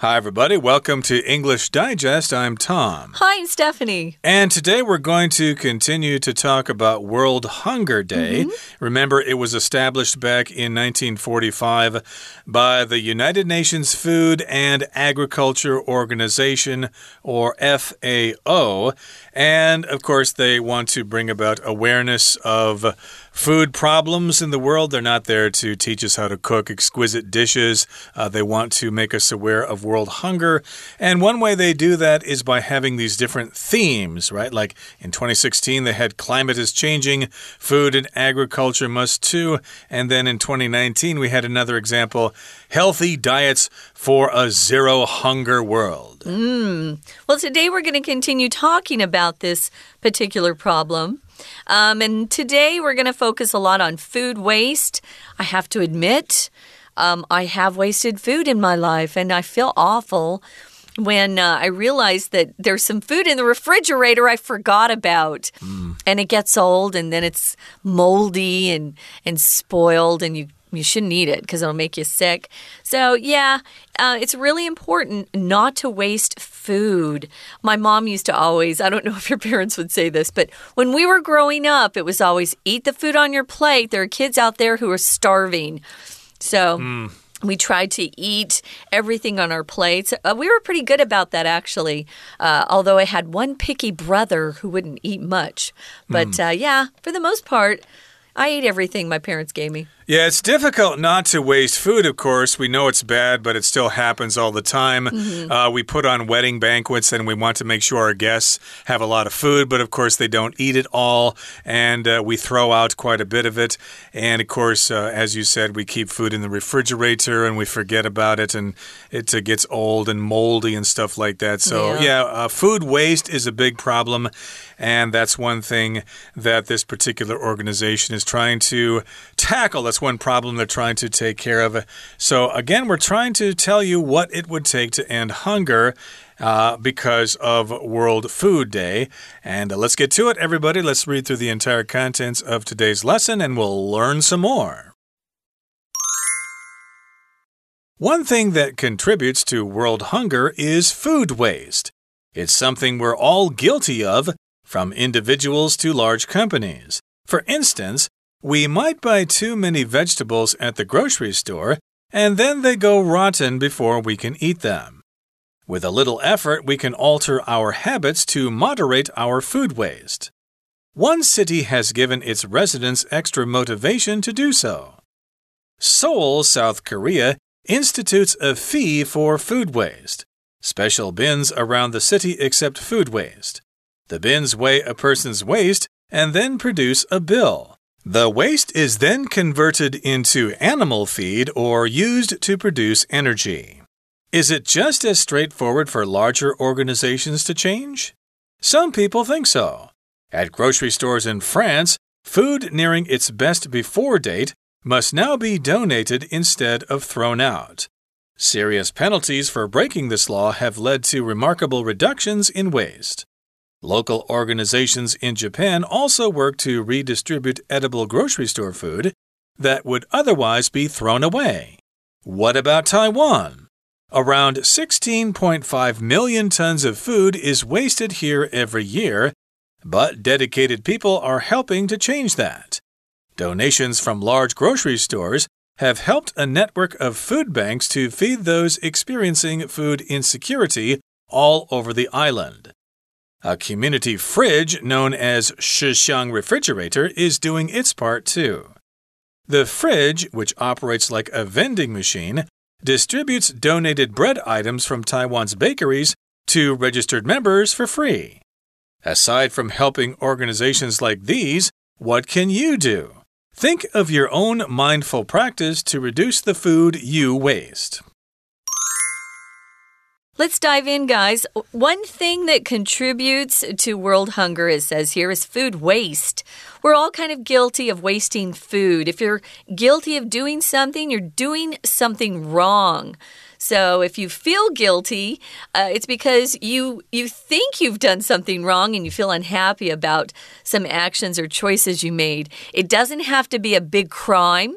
Hi, everybody. Welcome to English Digest. I'm Tom. Hi, I'm Stephanie. And today we're going to continue to talk about World Hunger Day. Mm -hmm. Remember, it was established back in 1945 by the United Nations Food and Agriculture Organization, or FAO. And of course, they want to bring about awareness of food problems in the world. They're not there to teach us how to cook exquisite dishes. Uh, they want to make us aware of world hunger. And one way they do that is by having these different themes, right? Like in 2016, they had climate is changing, food and agriculture must too. And then in 2019, we had another example healthy diets for a zero hunger world. Mm. Well, today we're going to continue talking about this particular problem. Um, and today we're going to focus a lot on food waste. I have to admit, um, I have wasted food in my life, and I feel awful when uh, I realize that there's some food in the refrigerator I forgot about. Mm. And it gets old and then it's moldy and, and spoiled, and you you shouldn't eat it because it'll make you sick. So, yeah, uh, it's really important not to waste food. My mom used to always, I don't know if your parents would say this, but when we were growing up, it was always eat the food on your plate. There are kids out there who are starving. So. Mm we tried to eat everything on our plates. Uh, we were pretty good about that, actually. Uh, although I had one picky brother who wouldn't eat much. But mm. uh, yeah, for the most part, I ate everything my parents gave me. Yeah, it's difficult not to waste food, of course. We know it's bad, but it still happens all the time. Mm -hmm. uh, we put on wedding banquets and we want to make sure our guests have a lot of food, but of course they don't eat it all. And uh, we throw out quite a bit of it. And of course, uh, as you said, we keep food in the refrigerator and we forget about it and it uh, gets old and moldy and stuff like that. So, yeah, yeah uh, food waste is a big problem. And that's one thing that this particular organization is trying to tackle. That's one problem they're trying to take care of. So, again, we're trying to tell you what it would take to end hunger. Uh, because of World Food Day. And uh, let's get to it, everybody. Let's read through the entire contents of today's lesson and we'll learn some more. One thing that contributes to world hunger is food waste. It's something we're all guilty of, from individuals to large companies. For instance, we might buy too many vegetables at the grocery store, and then they go rotten before we can eat them. With a little effort, we can alter our habits to moderate our food waste. One city has given its residents extra motivation to do so. Seoul, South Korea, institutes a fee for food waste. Special bins around the city accept food waste. The bins weigh a person's waste and then produce a bill. The waste is then converted into animal feed or used to produce energy. Is it just as straightforward for larger organizations to change? Some people think so. At grocery stores in France, food nearing its best before date must now be donated instead of thrown out. Serious penalties for breaking this law have led to remarkable reductions in waste. Local organizations in Japan also work to redistribute edible grocery store food that would otherwise be thrown away. What about Taiwan? Around 16.5 million tons of food is wasted here every year, but dedicated people are helping to change that. Donations from large grocery stores have helped a network of food banks to feed those experiencing food insecurity all over the island. A community fridge known as Shixiang Refrigerator is doing its part too. The fridge, which operates like a vending machine, distributes donated bread items from Taiwan's bakeries to registered members for free. Aside from helping organizations like these, what can you do? Think of your own mindful practice to reduce the food you waste. Let's dive in, guys. One thing that contributes to world hunger, it says here, is food waste. We're all kind of guilty of wasting food. If you're guilty of doing something, you're doing something wrong. So if you feel guilty, uh, it's because you you think you've done something wrong and you feel unhappy about some actions or choices you made. It doesn't have to be a big crime.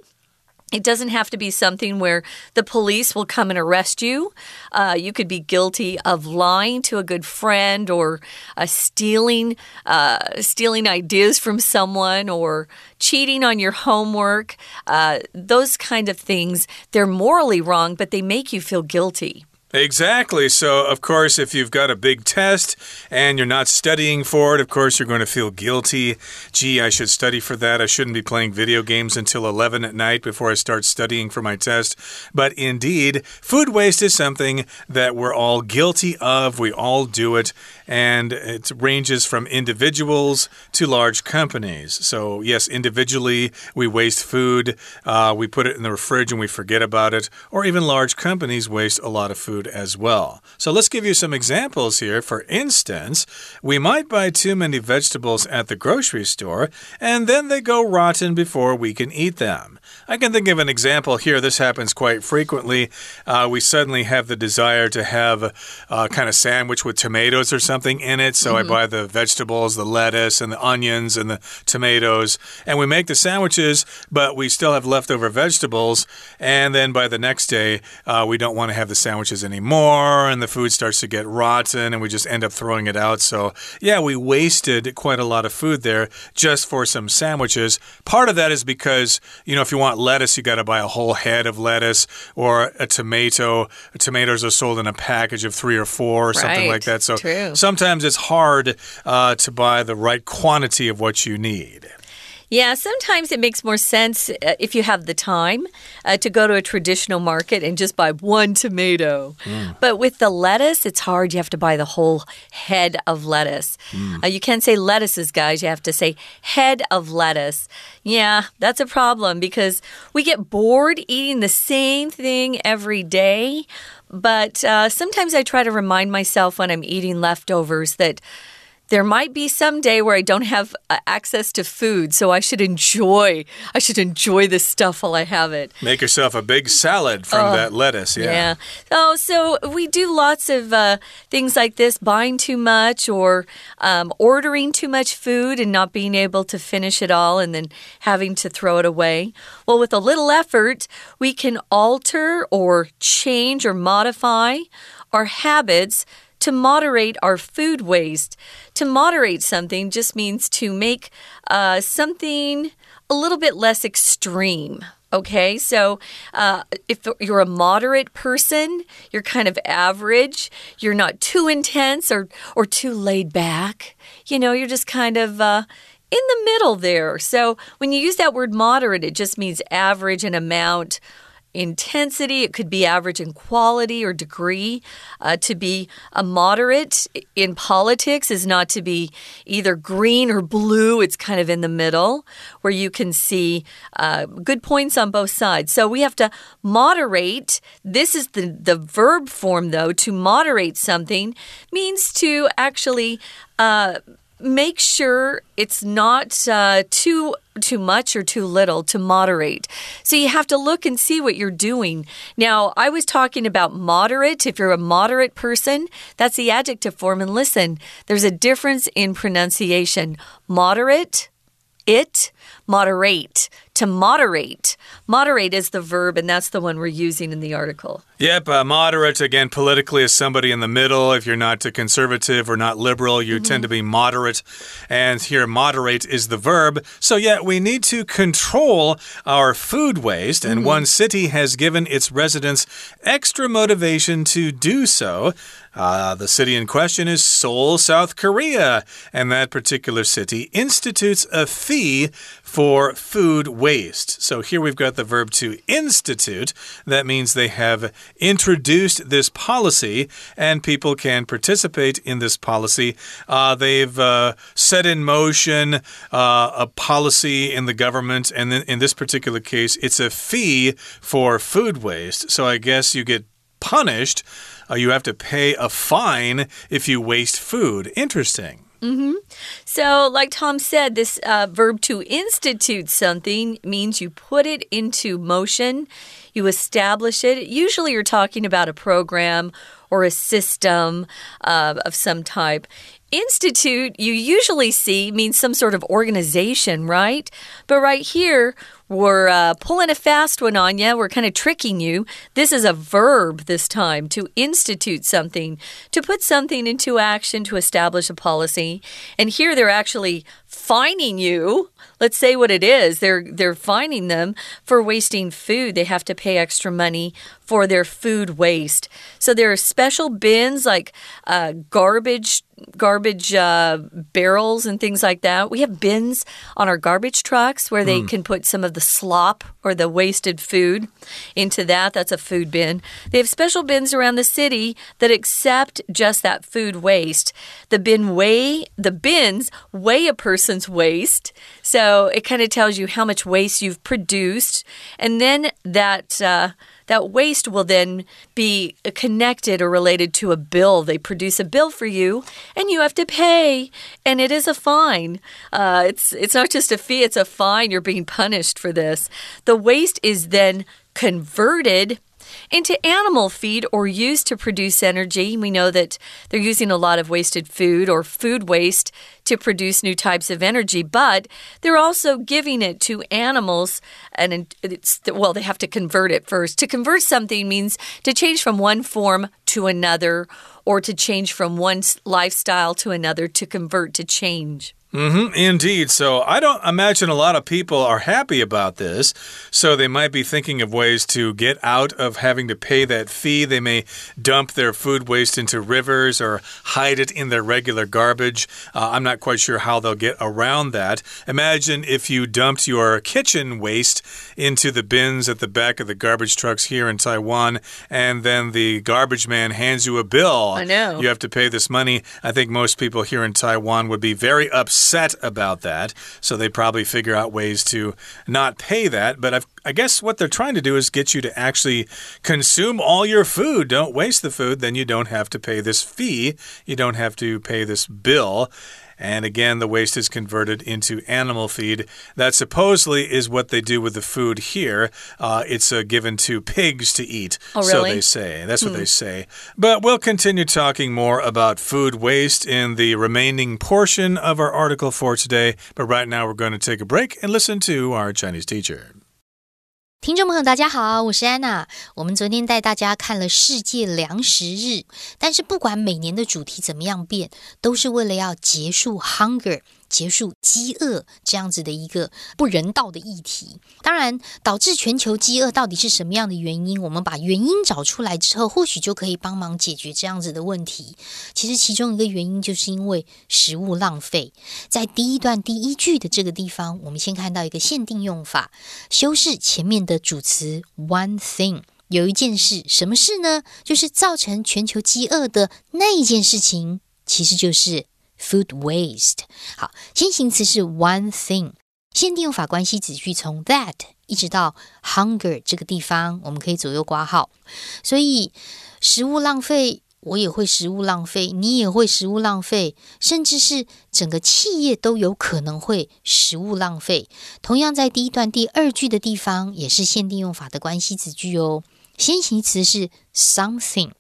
It doesn't have to be something where the police will come and arrest you. Uh, you could be guilty of lying to a good friend or uh, stealing, uh, stealing ideas from someone or cheating on your homework. Uh, those kind of things, they're morally wrong, but they make you feel guilty. Exactly. So, of course, if you've got a big test and you're not studying for it, of course, you're going to feel guilty. Gee, I should study for that. I shouldn't be playing video games until 11 at night before I start studying for my test. But indeed, food waste is something that we're all guilty of. We all do it. And it ranges from individuals to large companies. So, yes, individually, we waste food, uh, we put it in the fridge and we forget about it. Or even large companies waste a lot of food food as well. So let's give you some examples here. For instance, we might buy too many vegetables at the grocery store and then they go rotten before we can eat them. I can think of an example here. This happens quite frequently. Uh, we suddenly have the desire to have a, kind of sandwich with tomatoes or something in it. So mm -hmm. I mm-hmm. buy the vegetables, the lettuce, and the onions and the tomatoes, and we make the sandwiches, but we still have leftover vegetables. And then by the next day, uh, we don't want to have the sandwiches anymore, and the food starts to get rotten, and we just end up throwing it out. So, yeah, we wasted quite a lot of food there just for some sandwiches. Part of that is because, you know, if you want lettuce, you got to buy a whole head of lettuce or a tomato. Tomatoes are sold in a package of three or four or something right. like that. So, True. sometimes it's hard uh, to buy the right quantity of what you need. Yeah, sometimes it makes more sense uh, if you have the time uh, to go to a traditional market and just buy one tomato. Mm. But with the lettuce, it's hard. You have to buy the whole head of lettuce. Mm. Uh, you can't say lettuces, guys. You have to say head of lettuce. Yeah, that's a problem because we get bored eating the same thing every day. But uh, sometimes I try to remind myself when I'm eating leftovers that there might be some day where I don't have uh, access to food, so I should enjoy. I should enjoy this stuff while I have it. Make yourself a big salad from oh, that lettuce. Yeah. Yeah. Oh, so we do lots of uh, things like this: buying too much, or um, ordering too much food and not being able to finish it all, and then having to throw it away. Well, with a little effort, we can alter or change or modify our habits to moderate our food waste. To moderate something just means to make uh, something a little bit less extreme. Okay, so uh, if you're a moderate person, you're kind of average. You're not too intense or or too laid back. You know, you're just kind of uh, in the middle there. So when you use that word moderate, it just means average in amount intensity, it could be average in quality or degree. Uh, to be a moderate in politics is not to be either green or blue, it's kind of in the middle where you can see uh, good points on both sides. So we have to moderate. This is the, the verb form, though. To moderate something means to actually. Uh, make sure it's not uh, too too much or too little to moderate. So you have to look and see what you're doing. Now, I was talking about moderate. If you're a moderate person, that's the adjective form. And listen, there's a difference in pronunciation. Moderate, it, moderate to moderate. Moderate is the verb, and that's the one we're using in the article. Yep, uh, moderate, again, politically is somebody in the middle. If you're not a conservative or not liberal, you mm -hmm. tend to be moderate. And here, moderate is the verb. So, yeah, we need to control our food waste, and mm -hmm. one city has given its residents extra motivation to do so. Uh, the city in question is Seoul, South Korea, and that particular city institutes a fee for food waste. So here we've got the verb to institute. That means they have introduced this policy and people can participate in this policy. Uh, they've uh, set in motion uh, a policy in the government, and in this particular case, it's a fee for food waste. So I guess you get punished. Uh, you have to pay a fine if you waste food. Interesting. Mm -hmm. So, like Tom said, this uh, verb to institute something means you put it into motion. you establish it. Usually you're talking about a program or a system uh, of some type. Institute, you usually see means some sort of organization, right? But right here, we're uh, pulling a fast one on you. We're kind of tricking you. This is a verb this time to institute something, to put something into action, to establish a policy. And here they're actually fining you. Let's say what it is. They're they're fining them for wasting food. They have to pay extra money for their food waste. So there are special bins like uh, garbage garbage uh, barrels and things like that. We have bins on our garbage trucks where they mm. can put some of the slop or the wasted food into that. That's a food bin. They have special bins around the city that accept just that food waste. The bin weigh the bins weigh a person's waste, so it kind of tells you how much waste you've produced, and then that. Uh, that waste will then be connected or related to a bill. They produce a bill for you, and you have to pay, and it is a fine. Uh, it's it's not just a fee; it's a fine. You're being punished for this. The waste is then converted into animal feed or used to produce energy. We know that they're using a lot of wasted food or food waste to produce new types of energy, but they're also giving it to animals. And it's, well, they have to convert it first. To convert something means to change from one form to another or to change from one lifestyle to another, to convert, to change. Mm -hmm, indeed. So I don't imagine a lot of people are happy about this. So they might be thinking of ways to get out of having to pay that fee. They may dump their food waste into rivers or hide it in their regular garbage. Uh, I'm not quite sure how they'll get around that. Imagine if you dumped your kitchen waste into the bins at the back of the garbage trucks here in Taiwan, and then the garbage man hands you a bill. I know. You have to pay this money. I think most people here in Taiwan would be very upset upset about that. So they probably figure out ways to not pay that. But I've, i guess what they're trying to do is get you to actually consume all your food. Don't waste the food. Then you don't have to pay this fee. You don't have to pay this bill. And again, the waste is converted into animal feed. That supposedly is what they do with the food here. Uh, it's uh, given to pigs to eat. Oh, really? So they say. That's what they hmm. say. But we'll continue talking more about food waste in the remaining portion of our article for today. But right now, we're going to take a break and listen to our Chinese teacher. 听众朋友，大家好，我是安娜。我们昨天带大家看了世界粮食日，但是不管每年的主题怎么样变，都是为了要结束 hunger。结束饥饿这样子的一个不人道的议题，当然导致全球饥饿到底是什么样的原因？我们把原因找出来之后，或许就可以帮忙解决这样子的问题。其实其中一个原因就是因为食物浪费。在第一段第一句的这个地方，我们先看到一个限定用法，修饰前面的主词 one thing，有一件事，什么事呢？就是造成全球饥饿的那一件事情，其实就是。Food waste，好，先行词是 one thing，限定用法关系子句从 that 一直到 hunger 这个地方，我们可以左右挂号。所以食物浪费，我也会食物浪费，你也会食物浪费，甚至是整个企业都有可能会食物浪费。同样在第一段第二句的地方，也是限定用法的关系子句哦。先行词是 something。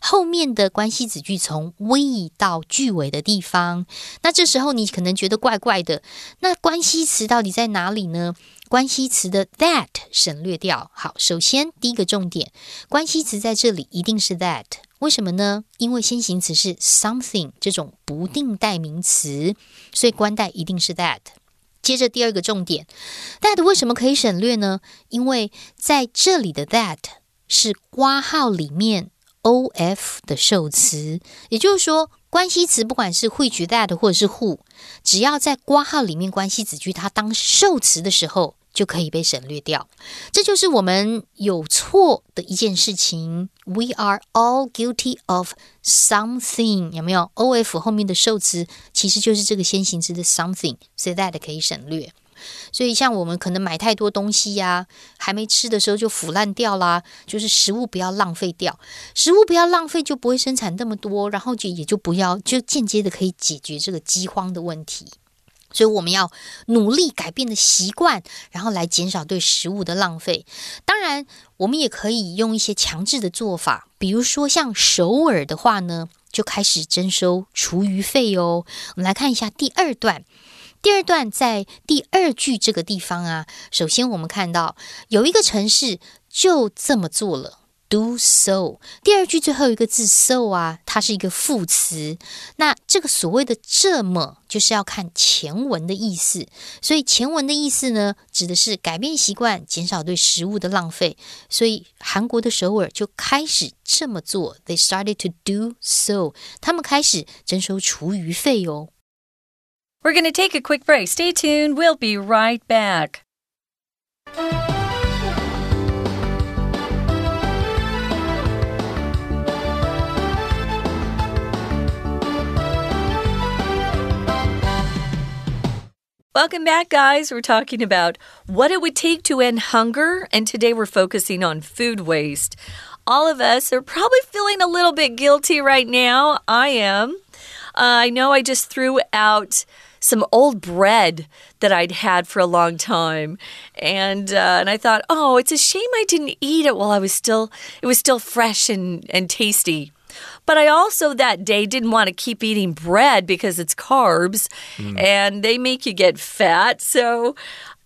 后面的关系子句从 we 到句尾的地方，那这时候你可能觉得怪怪的。那关系词到底在哪里呢？关系词的 that 省略掉。好，首先第一个重点，关系词在这里一定是 that。为什么呢？因为先行词是 something 这种不定代名词，所以关代一定是 that。接着第二个重点，that 为什么可以省略呢？因为在这里的 that 是括号里面。O F 的受词，也就是说，关系词不管是 which that 或者是 who，只要在括号里面关系子句它当受词的时候，就可以被省略掉。这就是我们有错的一件事情。We are all guilty of something，有没有？O F 后面的受词其实就是这个先行词的 something，所以 that 可以省略。所以，像我们可能买太多东西呀，还没吃的时候就腐烂掉啦。就是食物不要浪费掉，食物不要浪费，就不会生产那么多，然后就也就不要，就间接的可以解决这个饥荒的问题。所以我们要努力改变的习惯，然后来减少对食物的浪费。当然，我们也可以用一些强制的做法，比如说像首尔的话呢，就开始征收厨余费哦。我们来看一下第二段，第二段在第二句这个地方啊，首先我们看到有一个城市就这么做了。Do so。第二句最后一个字 so 啊，它是一个副词。那这个所谓的这么，就是要看前文的意思。所以前文的意思呢，指的是改变习惯，减少对食物的浪费。所以韩国的首尔就开始这么做。They started to do so。他们开始征收厨余费哦。We're going to take a quick break. Stay tuned. We'll be right back. Welcome back, guys. We're talking about what it would take to end hunger, and today we're focusing on food waste. All of us are probably feeling a little bit guilty right now. I am. Uh, I know I just threw out some old bread that I'd had for a long time, and uh, and I thought, oh, it's a shame I didn't eat it while I was still it was still fresh and and tasty. But I also that day didn't want to keep eating bread because it's carbs mm. and they make you get fat. So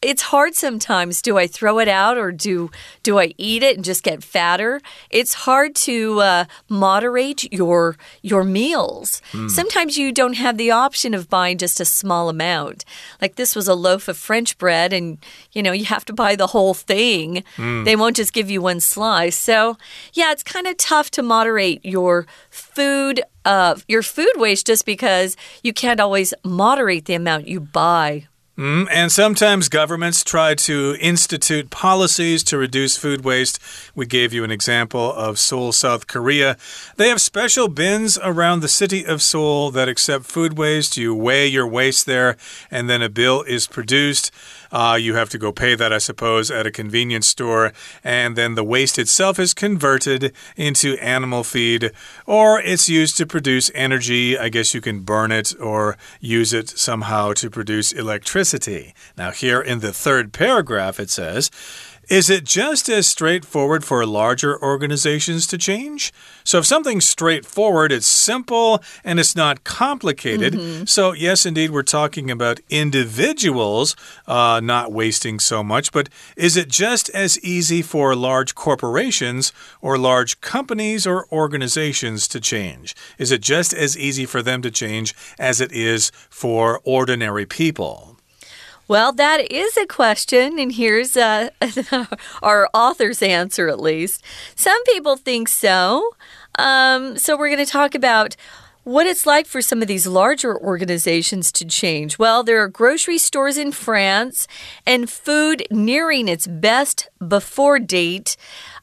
it's hard sometimes. Do I throw it out or do do I eat it and just get fatter? It's hard to uh, moderate your your meals. Mm. Sometimes you don't have the option of buying just a small amount. Like this was a loaf of French bread, and you know you have to buy the whole thing. Mm. They won't just give you one slice. So yeah, it's kind of tough to moderate your food. Uh, your food waste just because you can't always moderate the amount you buy. Mm, and sometimes governments try to institute policies to reduce food waste. We gave you an example of Seoul, South Korea. They have special bins around the city of Seoul that accept food waste. You weigh your waste there, and then a bill is produced. Uh, you have to go pay that, I suppose, at a convenience store. And then the waste itself is converted into animal feed, or it's used to produce energy. I guess you can burn it or use it somehow to produce electricity. Now, here in the third paragraph, it says, is it just as straightforward for larger organizations to change? So, if something's straightforward, it's simple and it's not complicated. Mm -hmm. So, yes, indeed, we're talking about individuals uh, not wasting so much. But is it just as easy for large corporations or large companies or organizations to change? Is it just as easy for them to change as it is for ordinary people? Well, that is a question, and here's uh, our author's answer at least. Some people think so. Um, so, we're going to talk about what it's like for some of these larger organizations to change. Well, there are grocery stores in France and food nearing its best before date.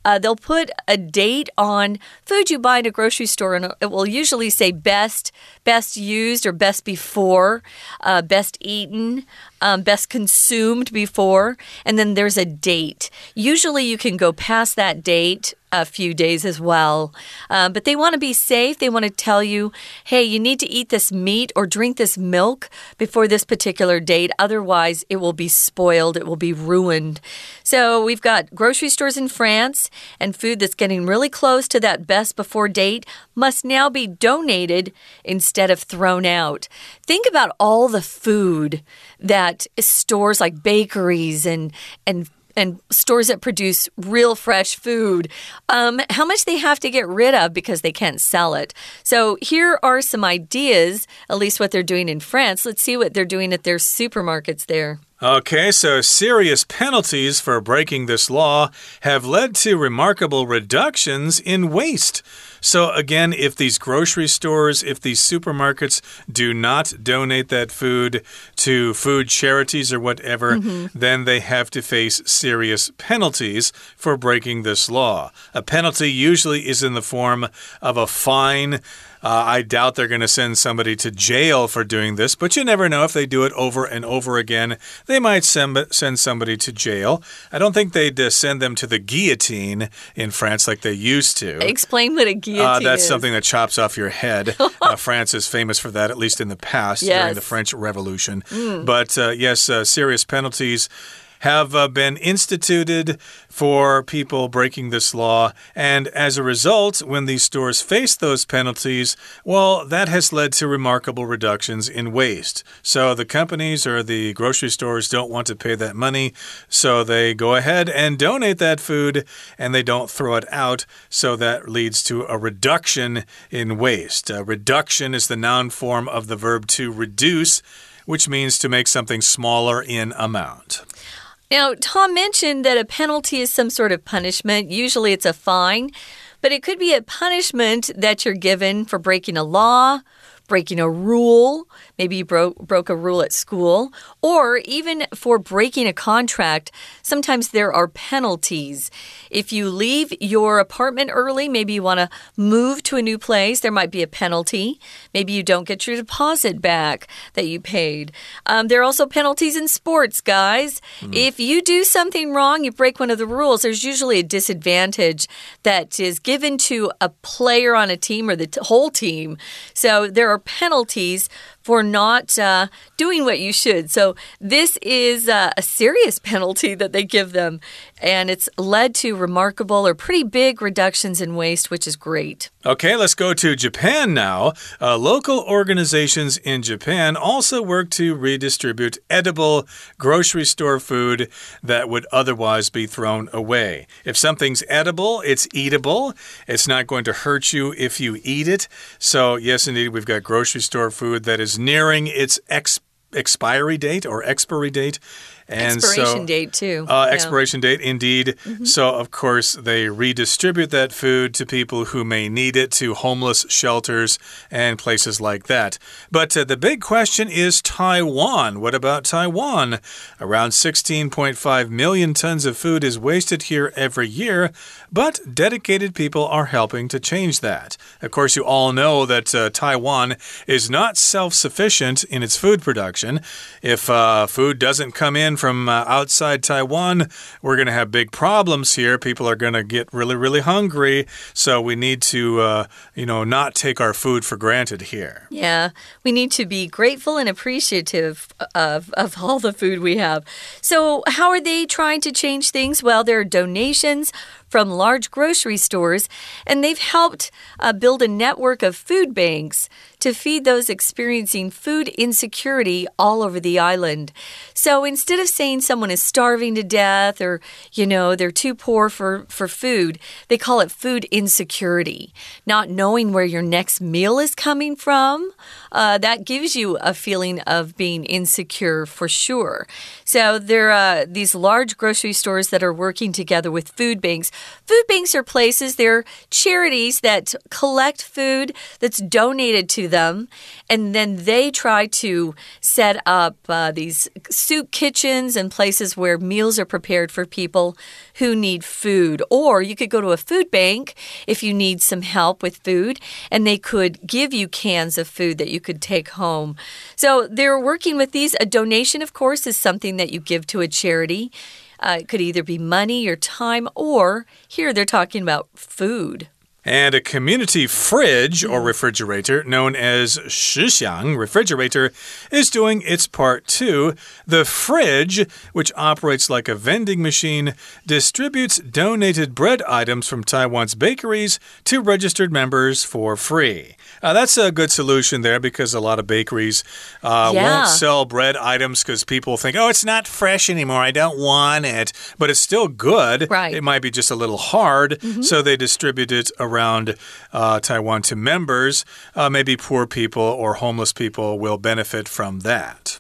Uh, they'll put a date on food you buy in a grocery store, and it will usually say best, best used, or best before, uh, best eaten, um, best consumed before, and then there's a date. Usually, you can go past that date a few days as well. Uh, but they want to be safe. They want to tell you, hey, you need to eat this meat or drink this milk before this particular date. Otherwise, it will be spoiled, it will be ruined. So we've got grocery stores in France, and food that's getting really close to that best before date must now be donated instead of thrown out. Think about all the food that stores like bakeries and, and and stores that produce real fresh food, um, how much they have to get rid of because they can't sell it. So here are some ideas, at least what they're doing in France. Let's see what they're doing at their supermarkets there. Okay, so serious penalties for breaking this law have led to remarkable reductions in waste. So, again, if these grocery stores, if these supermarkets do not donate that food to food charities or whatever, mm -hmm. then they have to face serious penalties for breaking this law. A penalty usually is in the form of a fine Uh, I doubt they're going to send somebody to jail for doing this, but you never know if they do it over and over again. They might send, send somebody to jail. I don't think they'd uh, send them to the guillotine in France like they used to. Explain what a guillotine uh, That's is. something that chops off your head. Uh, France is famous for that, at least in the past yes. during the French Revolution. Mm. But uh, yes, uh, serious penalties have uh, been instituted for people breaking this law. And as a result, when these stores face those penalties, well, that has led to remarkable reductions in waste. So the companies or the grocery stores don't want to pay that money, so they go ahead and donate that food and they don't throw it out. So that leads to a reduction in waste. A reduction is the noun form of the verb to reduce, which means to make something smaller in amount. Now, Tom mentioned that a penalty is some sort of punishment. Usually it's a fine, but it could be a punishment that you're given for breaking a law, breaking a rule, maybe you broke, broke a rule at school, or even for breaking a contract, sometimes there are penalties. If you leave your apartment early, maybe you want to move to a new place, there might be a penalty. Maybe you don't get your deposit back that you paid. Um, there are also penalties in sports, guys. Mm. If you do something wrong, you break one of the rules, there's usually a disadvantage that is given to a player on a team or the whole team. So there are penalties for not uh, doing what you should. So, this is uh, a serious penalty that they give them, and it's led to remarkable or pretty big reductions in waste, which is great. Okay, let's go to Japan now. Uh, local organizations in Japan also work to redistribute edible grocery store food that would otherwise be thrown away. If something's edible, it's eatable. It's not going to hurt you if you eat it. So, yes, indeed, we've got grocery store food that is nearing its ex expiry date or expiry date. And expiration so, date, too. Uh, yeah. Expiration date, indeed. Mm -hmm. So, of course, they redistribute that food to people who may need it, to homeless shelters and places like that. But uh, the big question is Taiwan. What about Taiwan? Around 16.5 million tons of food is wasted here every year, but dedicated people are helping to change that. Of course, you all know that uh, Taiwan is not self sufficient in its food production. If uh, food doesn't come in from uh, outside Taiwan, we're going to have big problems here. People are going to get really, really hungry. So we need to, uh, you know, not take our food for granted here. Yeah, we need to be grateful and appreciative of, of all the food we have. So, how are they trying to change things? Well, there are donations from large grocery stores, and they've helped uh, build a network of food banks to feed those experiencing food insecurity all over the island. So instead of saying someone is starving to death or, you know, they're too poor for, for food, they call it food insecurity. Not knowing where your next meal is coming from, uh, that gives you a feeling of being insecure for sure. So there are uh, these large grocery stores that are working together with food banks. Food banks are places, they're charities that collect food that's donated to them, and then they try to set up uh, these soup kitchens and places where meals are prepared for people who need food. Or you could go to a food bank if you need some help with food, and they could give you cans of food that you could take home. So they're working with these. A donation, of course, is something that you give to a charity. Uh, it could either be money or time, or here they're talking about food. And a community fridge or refrigerator known as Shixiang refrigerator is doing its part too. The fridge, which operates like a vending machine, distributes donated bread items from Taiwan's bakeries to registered members for free. Uh, that's a good solution there because a lot of bakeries uh, yeah. won't sell bread items because people think, oh, it's not fresh anymore. I don't want it. But it's still good. Right. It might be just a little hard. Mm -hmm. So they distribute it around around uh, Taiwan to members, uh, maybe poor people or homeless people will benefit from that.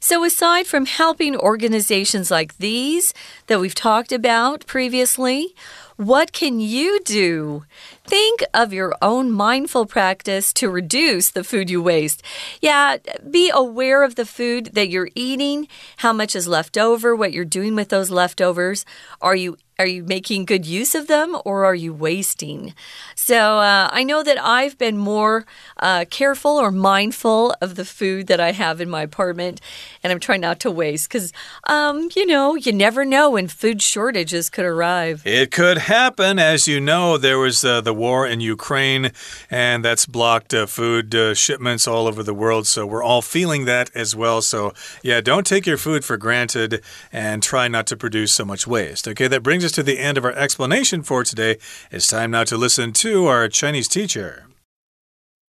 So, aside from helping organizations like these that we've talked about previously, what can you do? Think of your own mindful practice to reduce the food you waste. Yeah, be aware of the food that you're eating, how much is left over, what you're doing with those leftovers. Are you Are you making good use of them or are you wasting? So uh, I know that I've been more uh, careful or mindful of the food that I have in my apartment, and I'm trying not to waste because, um, you know, you never know when food shortages could arrive. It could happen. As you know, there was uh, the war in Ukraine, and that's blocked uh, food uh, shipments all over the world. So we're all feeling that as well. So, yeah, don't take your food for granted and try not to produce so much waste. Okay, that brings us to the end of our explanation for today. It's time now to listen to our Chinese teacher.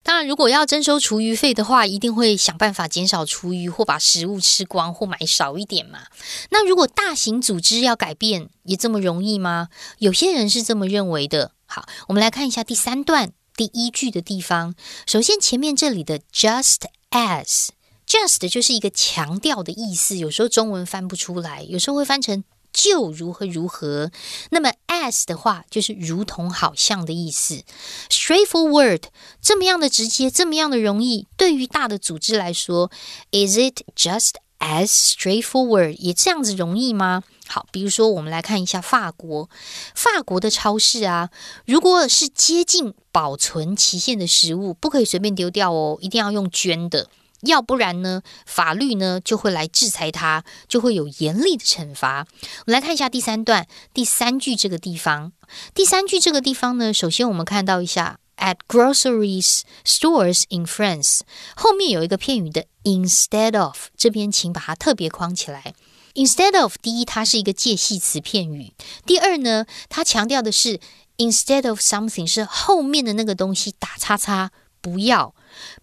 当然，如果要征收厨余费的话，一定会想办法减少厨余，或把食物吃光，或买少一点嘛。那如果大型组织要改变，也这么容易吗？有些人是这么认为的。好，我们来看一下第三段第一句的地方。首先，前面这里的 just as，just 就是一个强调的意思，有时候中文翻不出来，有时候会翻成。 就如何如何，那么 as 的话就是如同好像的意思。Straightforward 这么样的直接，这么样的容易，对于大的组织来说，is it just as straightforward 也这样子容易吗？好，比如说我们来看一下法国，法国的超市啊，如果是接近保存期限的食物，不可以随便丢掉哦，一定要用捐的。要不然呢，法律呢就会来制裁他，就会有严厉的惩罚。我们来看一下第三段第三句这个地方。第三句这个地方呢，首先我们看到一下，at groceries stores in France，后面有一个片语的 instead of，这边请把它特别框起来。instead of，第一，它是一个介系词片语；第二呢，它强调的是 instead of something 是后面的那个东西打叉叉，不要，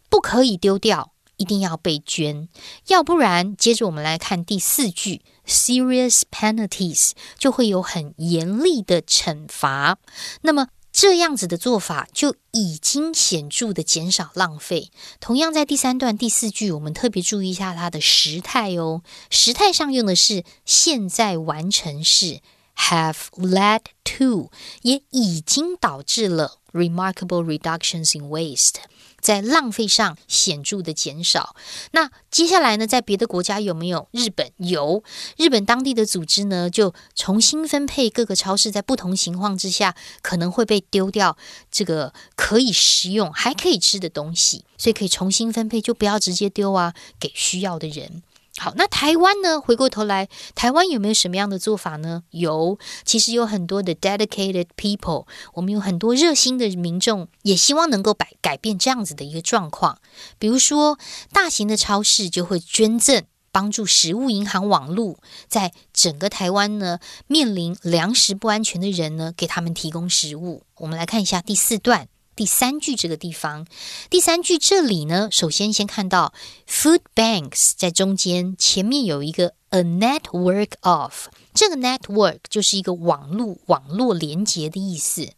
不可以丢掉。一定要被捐，要不然，接着我们来看第四句，serious penalties 就会有很严厉的惩罚。那么这样子的做法就已经显著的减少浪费。同样在第三段第四句，我们特别注意一下它的时态哦，时态上用的是现在完成式，have led to，也已经导致了 remarkable reductions in waste。在浪费上显著的减少。那接下来呢，在别的国家有没有？日本有，日本当地的组织呢，就重新分配各个超市在不同情况之下可能会被丢掉这个可以食用还可以吃的东西，所以可以重新分配，就不要直接丢啊，给需要的人。好，那台湾呢？回过头来，台湾有没有什么样的做法呢？有，其实有很多的 dedicated people，我们有很多热心的民众，也希望能够改改变这样子的一个状况。比如说，大型的超市就会捐赠，帮助食物银行网络，在整个台湾呢，面临粮食不安全的人呢，给他们提供食物。我们来看一下第四段。第三句这个地方，第三句这里呢，首先先看到 food banks 在中间，前面有一个 a network of，这个 network 就是一个网络、网络连接的意思。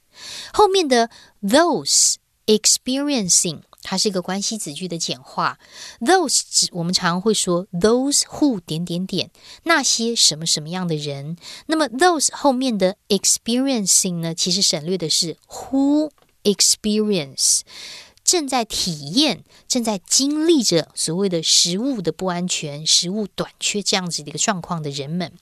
后面的 those experiencing，它是一个关系子句的简化。those 指我们常会说 those who 点点点那些什么什么样的人。那么 those 后面的 experiencing 呢，其实省略的是 who。Experience 正在体验、正在经历着所谓的食物的不安全、食物短缺这样子的一个状况的人们。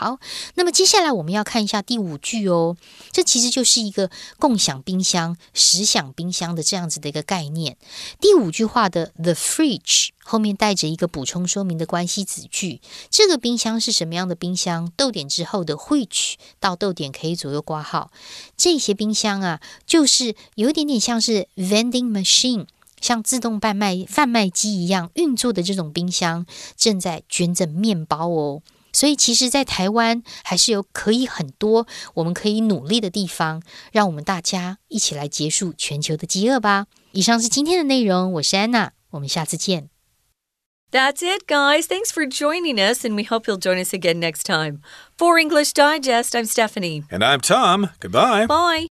好，那么接下来我们要看一下第五句哦。这其实就是一个共享冰箱、实享冰箱的这样子的一个概念。第五句话的 the fridge 后面带着一个补充说明的关系子句。这个冰箱是什么样的冰箱？逗点之后的 which 到逗点可以左右挂号。这些冰箱啊，就是有一点点像是 vending machine，像自动贩卖贩卖机一样运作的这种冰箱，正在捐赠面包哦。所以，其实，在台湾还是有可以很多我们可以努力的地方，让我们大家一起来结束全球的饥饿吧。以上是今天的内容，我是安娜，我们下次见。That's it, guys. Thanks for joining us, and we hope you'll join us again next time. For English Digest, I'm Stephanie. And I'm Tom. Goodbye. Bye.